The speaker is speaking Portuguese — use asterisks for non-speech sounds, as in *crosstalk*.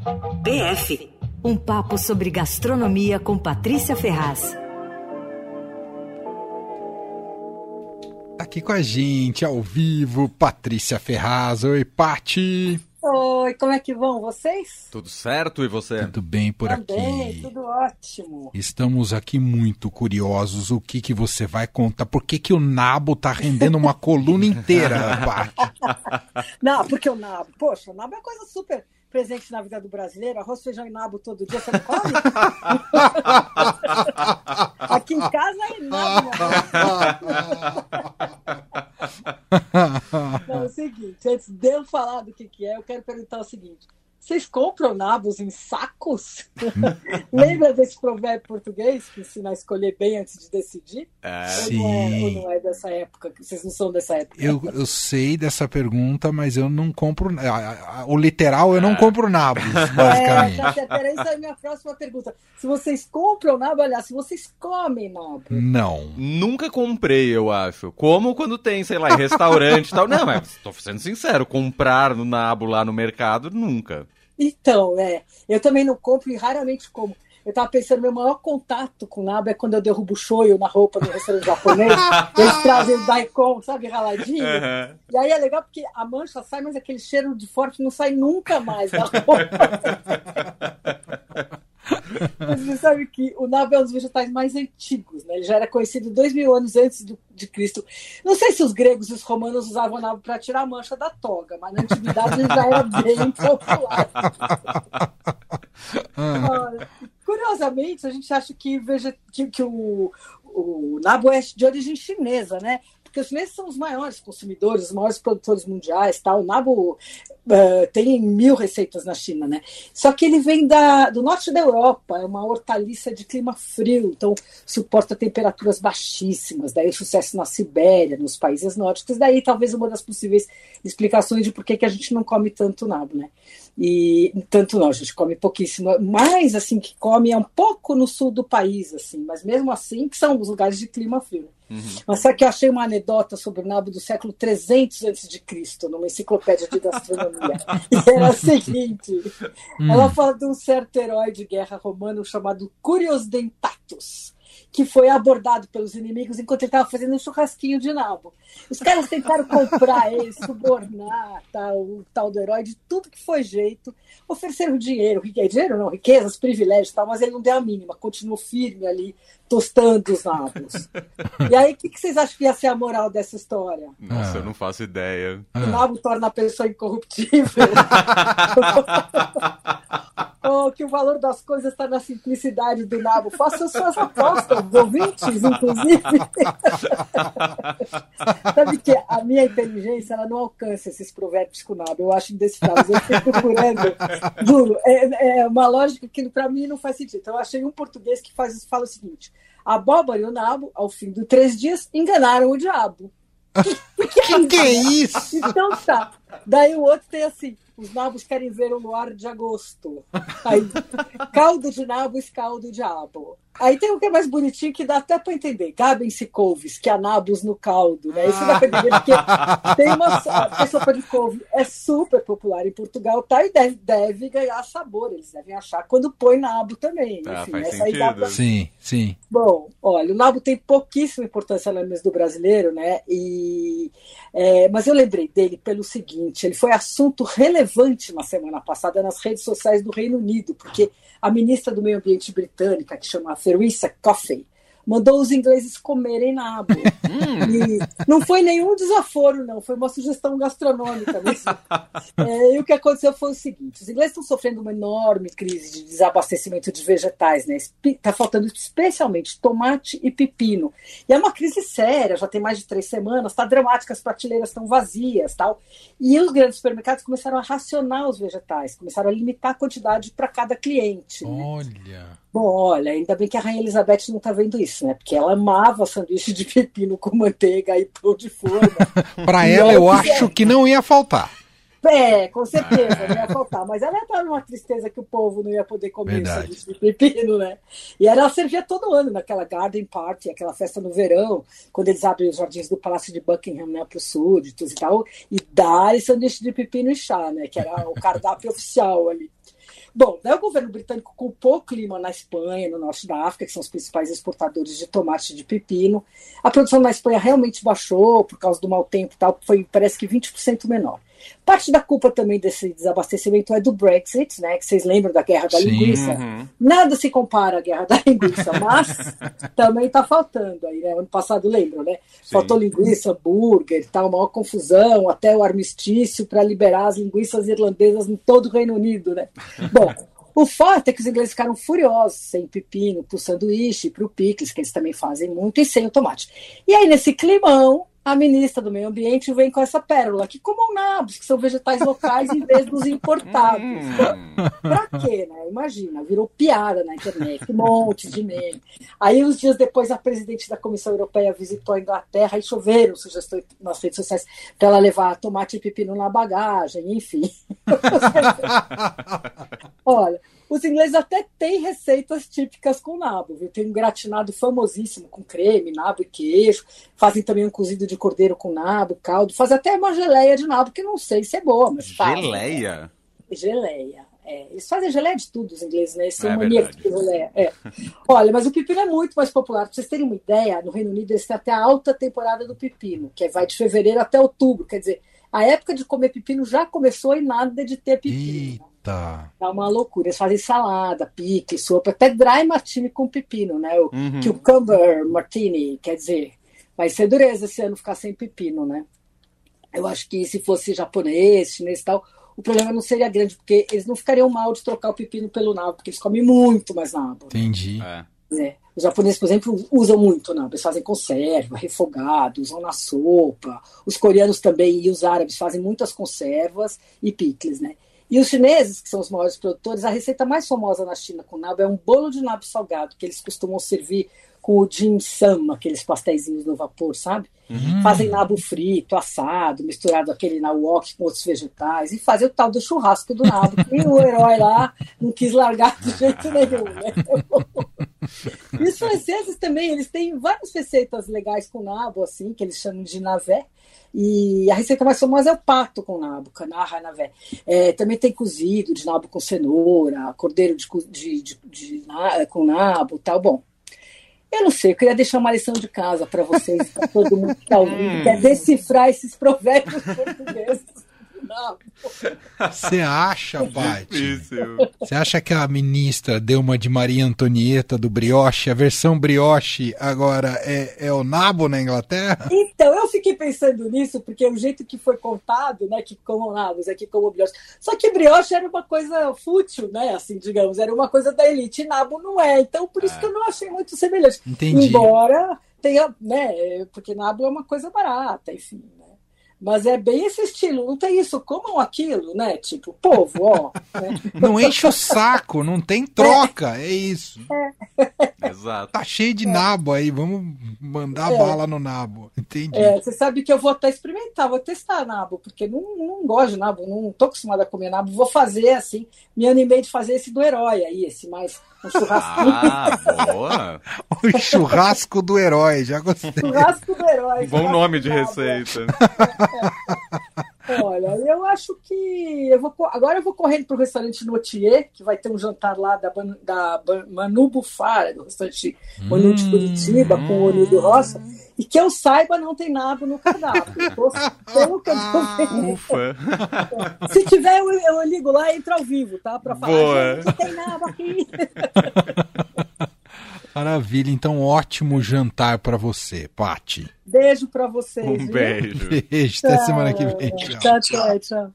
PF um papo sobre gastronomia com Patrícia Ferraz. Aqui com a gente, ao vivo, Patrícia Ferraz. Oi, Pati. Oi, como é que vão vocês? Tudo certo e você? Tudo bem por Também, aqui. tudo ótimo. Estamos aqui muito curiosos. O que que você vai contar? Por que que o nabo tá rendendo uma *laughs* coluna inteira, Pati? *laughs* Não, porque o nabo, poxa, o nabo é uma coisa super presente na vida do brasileiro. Arroz, feijão e nabo todo dia, você não come? *laughs* Aqui em casa é nabo. *laughs* Não, é o seguinte, antes de eu falar do que, que é, eu quero perguntar o seguinte. Vocês compram nabos em sacos? *laughs* Lembra desse provérbio português que ensina a escolher bem antes de decidir? É. Ou não, é, ou não é dessa época? Vocês não são dessa época? Eu, eu sei dessa pergunta, mas eu não compro. a- a- O literal, eu não compro nabos, *laughs* É, basicamente. tá certo. Era isso aí minha próxima pergunta. Se vocês compram nabo, aliás, se vocês comem nabo. Não. Nunca comprei, eu acho. Como quando tem, sei lá, em restaurante e tal. Não, mas tô sendo sincero, comprar no nabo lá no mercado, nunca. Então, é. Eu também não compro e raramente como. Eu tava pensando, meu maior contato com nabo é quando eu derrubo shoyu na roupa do restaurante japonês. *laughs* Eles trazem o daikon, sabe, raladinho. Aham. E aí é legal porque a mancha sai, mas aquele cheiro de forte não sai nunca mais da *laughs* roupa. Mas você sabe que o nabo é um dos vegetais mais antigos, né? Ele já era conhecido dois mil anos antes do- de Cristo. Não sei se os gregos e os romanos usavam o nabo para tirar a mancha da toga, mas na antiguidade ele já era bem *laughs* popular. Curiosamente, a gente acha que, vege- que, que o, o nabo é de origem chinesa, né? Porque os chineses são os maiores consumidores, os maiores produtores mundiais, tal. O nabo eh, tem mil receitas na China, né? Só que ele vem da, do norte da Europa, é uma hortaliça de clima frio, então suporta temperaturas baixíssimas. Daí o sucesso na Sibéria, nos países nórdicos. Daí talvez uma das possíveis explicações de por que, que a gente não come tanto nabo, né? E tanto não, a gente come pouquíssimo. Mais assim que come é um pouco no sul do país, assim, mas mesmo assim que são os lugares de clima frio. né? Mas sabe que eu achei uma anedota sobre o nabo do século 300 a.C., numa enciclopédia de gastronomia. *laughs* E era a seguinte: ela fala de um certo herói de guerra romano chamado Curios Dentatus, que foi abordado pelos inimigos enquanto ele estava fazendo um churrasquinho de nabo. Os caras tentaram comprar *laughs* ele, subornar tal, o tal do herói de tudo que foi jeito, ofereceram dinheiro, dinheiro não, riquezas, privilégios tal, mas ele não deu a mínima, continuou firme ali, tostando os nabos. E aí, o que, que vocês acham que ia ser a moral dessa história? Nossa, Ah. eu não faço ideia. O nabo torna a pessoa incorruptível. *laughs* *laughs* Ou que o valor das coisas está na simplicidade do nabo. Façam suas apostas, ouvintes, inclusive. *laughs* Sabe que a minha inteligência ela não alcança esses provérbios com o nabo. Eu acho indecifráveis. Eu fiquei procurando. *laughs* Juro, é, é uma lógica que para mim não faz sentido. Então, eu achei um português que faz, fala o seguinte: a abóbora e o nabo, ao fim de três dias, enganaram o diabo. *laughs* Que que é isso? Então tá. Daí o outro tem assim: os nabos querem ver o luar de agosto. Aí, *laughs* caldo de nabo, escaldo o diabo. Aí tem um que é mais bonitinho que dá até para entender. Gabem-se couves, que há nabos no caldo. Né? Isso dá para entender porque *laughs* tem uma a sopa de couve é super popular em Portugal, tá? E deve, deve ganhar sabor. Eles devem achar quando põe nabo também. Ah, Enfim, faz essa aí dá sentido. pra- Sim, sim. Bom, olha, o nabo tem pouquíssima importância na mesa do brasileiro, né? E, é, mas eu lembrei dele pelo seguinte: ele foi assunto relevante na semana passada nas redes sociais do Reino Unido, porque a ministra do Meio Ambiente britânica, que chama Theresa Coffey, mandou os ingleses comerem nabo. E não foi nenhum desaforo, não, foi uma sugestão gastronômica mesmo. *laughs* É, e o que aconteceu foi o seguinte: os ingleses estão sofrendo uma enorme crise de desabastecimento de vegetais, né? Está faltando especialmente tomate e pepino. E é uma crise séria, já tem mais de três semanas, está dramática, as prateleiras estão vazias tal. E os grandes supermercados começaram a racionar os vegetais, começaram a limitar a quantidade para cada cliente. né? Bom, olha, ainda bem que a Rainha Elizabeth não está vendo isso, né? Porque ela amava sanduíche de pepino com manteiga e pão de forma. *laughs* Pra E ela, eu quiser. acho que não ia faltar. É, com certeza, não ia faltar. Mas ela estar numa tristeza que o povo não ia poder comer Verdade. sanduíche de pepino, né? E ela servia todo ano naquela garden party, aquela festa no verão, quando eles abrem os jardins do Palácio de Buckingham, né, para os súditos e tal, e dar sanduíche de pepino e chá, né? Que era o cardápio *laughs* oficial ali. Bom, daí o governo britânico culpou o clima na Espanha, no norte da África, que são os principais exportadores de tomate e de pepino. A produção na Espanha realmente baixou por causa do mau tempo e tal, foi parece que 20% menor. Parte da culpa também desse desabastecimento é do Brexit, né? Que vocês lembram da guerra da Sim, linguiça. uhum. Nada se compara à guerra da linguiça, mas *laughs* também está faltando aí, né? Ano passado lembram, né? Sim. Faltou linguiça, hambúrguer, tal, maior confusão, até o armistício para liberar as linguiças irlandesas em todo o Reino Unido, né? *laughs* Bom, o fato é que os ingleses ficaram furiosos sem pepino para o sanduíche, para o picles, que eles também fazem muito, e sem o tomate. E aí, nesse climão, a ministra do Meio Ambiente vem com essa pérola, que comam nabos, que são vegetais locais em vez dos importados. Hum. *laughs* Pra quê, né? Imagina, virou piada na internet, um monte de meme. Aí, uns dias depois, a presidente da Comissão Europeia visitou a Inglaterra e choveram sugestões nas redes sociais para ela levar tomate e pepino na bagagem, enfim. *laughs* *laughs* Olha, os ingleses até têm receitas típicas com nabo, viu? Tem um gratinado famosíssimo com creme, nabo e queijo. Fazem também um cozido de cordeiro com nabo, caldo. Fazem até uma geleia de nabo, que não sei se é boa, mas fazem. Geleia? Geleia. É, eles fazem geleia de tudo, os ingleses, né? São É maníacos verdade. de geleia. É. Olha, mas o pepino é muito mais popular. Para vocês terem uma ideia, no Reino Unido eles têm até a alta temporada do pepino, que vai de fevereiro até outubro. Quer dizer, a época de comer pepino já começou e nada de ter pepino. Eita. É uma loucura. Eles fazem salada, pique, sopa, até dry martini com pepino, né? O Uhum. cucumber martini, quer dizer, vai ser dureza esse ano ficar sem pepino, né? Eu acho que se fosse japonês, chinês e tal, o problema não seria grande, porque eles não ficariam mal de trocar o pepino pelo nabo, porque eles comem muito mais nabo. Entendi. É. né? Os japoneses, por exemplo, usam muito nabo. Eles fazem conserva, refogado, usam na sopa. Os coreanos também e os árabes fazem muitas conservas e picles, né? E os chineses, que são os maiores produtores, a receita mais famosa na China com nabo é um bolo de nabo salgado, que eles costumam servir com o dim sum, aqueles pastéisinhos no vapor, sabe? Hum. Fazem nabo frito, assado, misturado aquele na wok com outros vegetais, e fazem o tal do churrasco do nabo, que o herói lá não quis largar de jeito nenhum, né? *laughs* E os franceses também, eles têm várias receitas legais com nabo, assim, que eles chamam de navé. E a receita mais famosa é o pato com nabo, canarra navé. É, também tem cozido de nabo com cenoura, cordeiro de, de, de, de com nabo tal. Bom, eu não sei, eu queria deixar uma lição de casa para vocês, para todo mundo que está ouvindo, *laughs* que é decifrar esses provérbios *laughs* portugueses. Você acha, *laughs* Paty? Difícil. Você acha que a ministra deu uma de Maria Antonieta do brioche? A versão brioche agora é, é o nabo na Inglaterra? Então, eu fiquei pensando nisso, porque o jeito que foi contado, né, que como nabos, aqui como brioche. Só que brioche era uma coisa fútil, né, assim, digamos, era uma coisa da elite, e nabo não é. Então, por isso É. que eu não achei muito semelhante. Entendi. Embora tenha, né, porque nabo é uma coisa barata, enfim, né. Mas é bem esse estilo, não tem isso, comam aquilo, né? Tipo, povo, ó. né? *laughs* Não enche o saco, não tem troca, é isso. *laughs* Exato. Tá cheio de nabo aí, vamos mandar É. bala no nabo. Entendi. É, você sabe que eu vou até experimentar, vou testar nabo, porque não, não gosto de nabo, não tô acostumada a comer nabo. Vou fazer assim, me animei de fazer esse do herói aí, esse mais um. Ah, boa. O *laughs* churrasco do herói, já gostei. Churrasco do herói. Bom nome de do receita. Olha, eu acho que eu vou agora eu vou correndo para o restaurante Notier, que vai ter um jantar lá da, da Manu Bufara, do restaurante Manu de Hum. Curitiba, com o Onílio Roça, e que eu saiba não tem nabo no cardápio. Tô- *laughs* Pelo que eu tô vendo. Ufa. *laughs* Se tiver, eu, eu ligo lá e entro ao vivo, tá? Para falar, Boa. gente, tem nabo aqui. *laughs* Maravilha, então ótimo jantar pra você, Pati. Beijo para vocês. Um viu? beijo. Beijo, até semana que vem. Tchau. Tchau, tchau, tchau.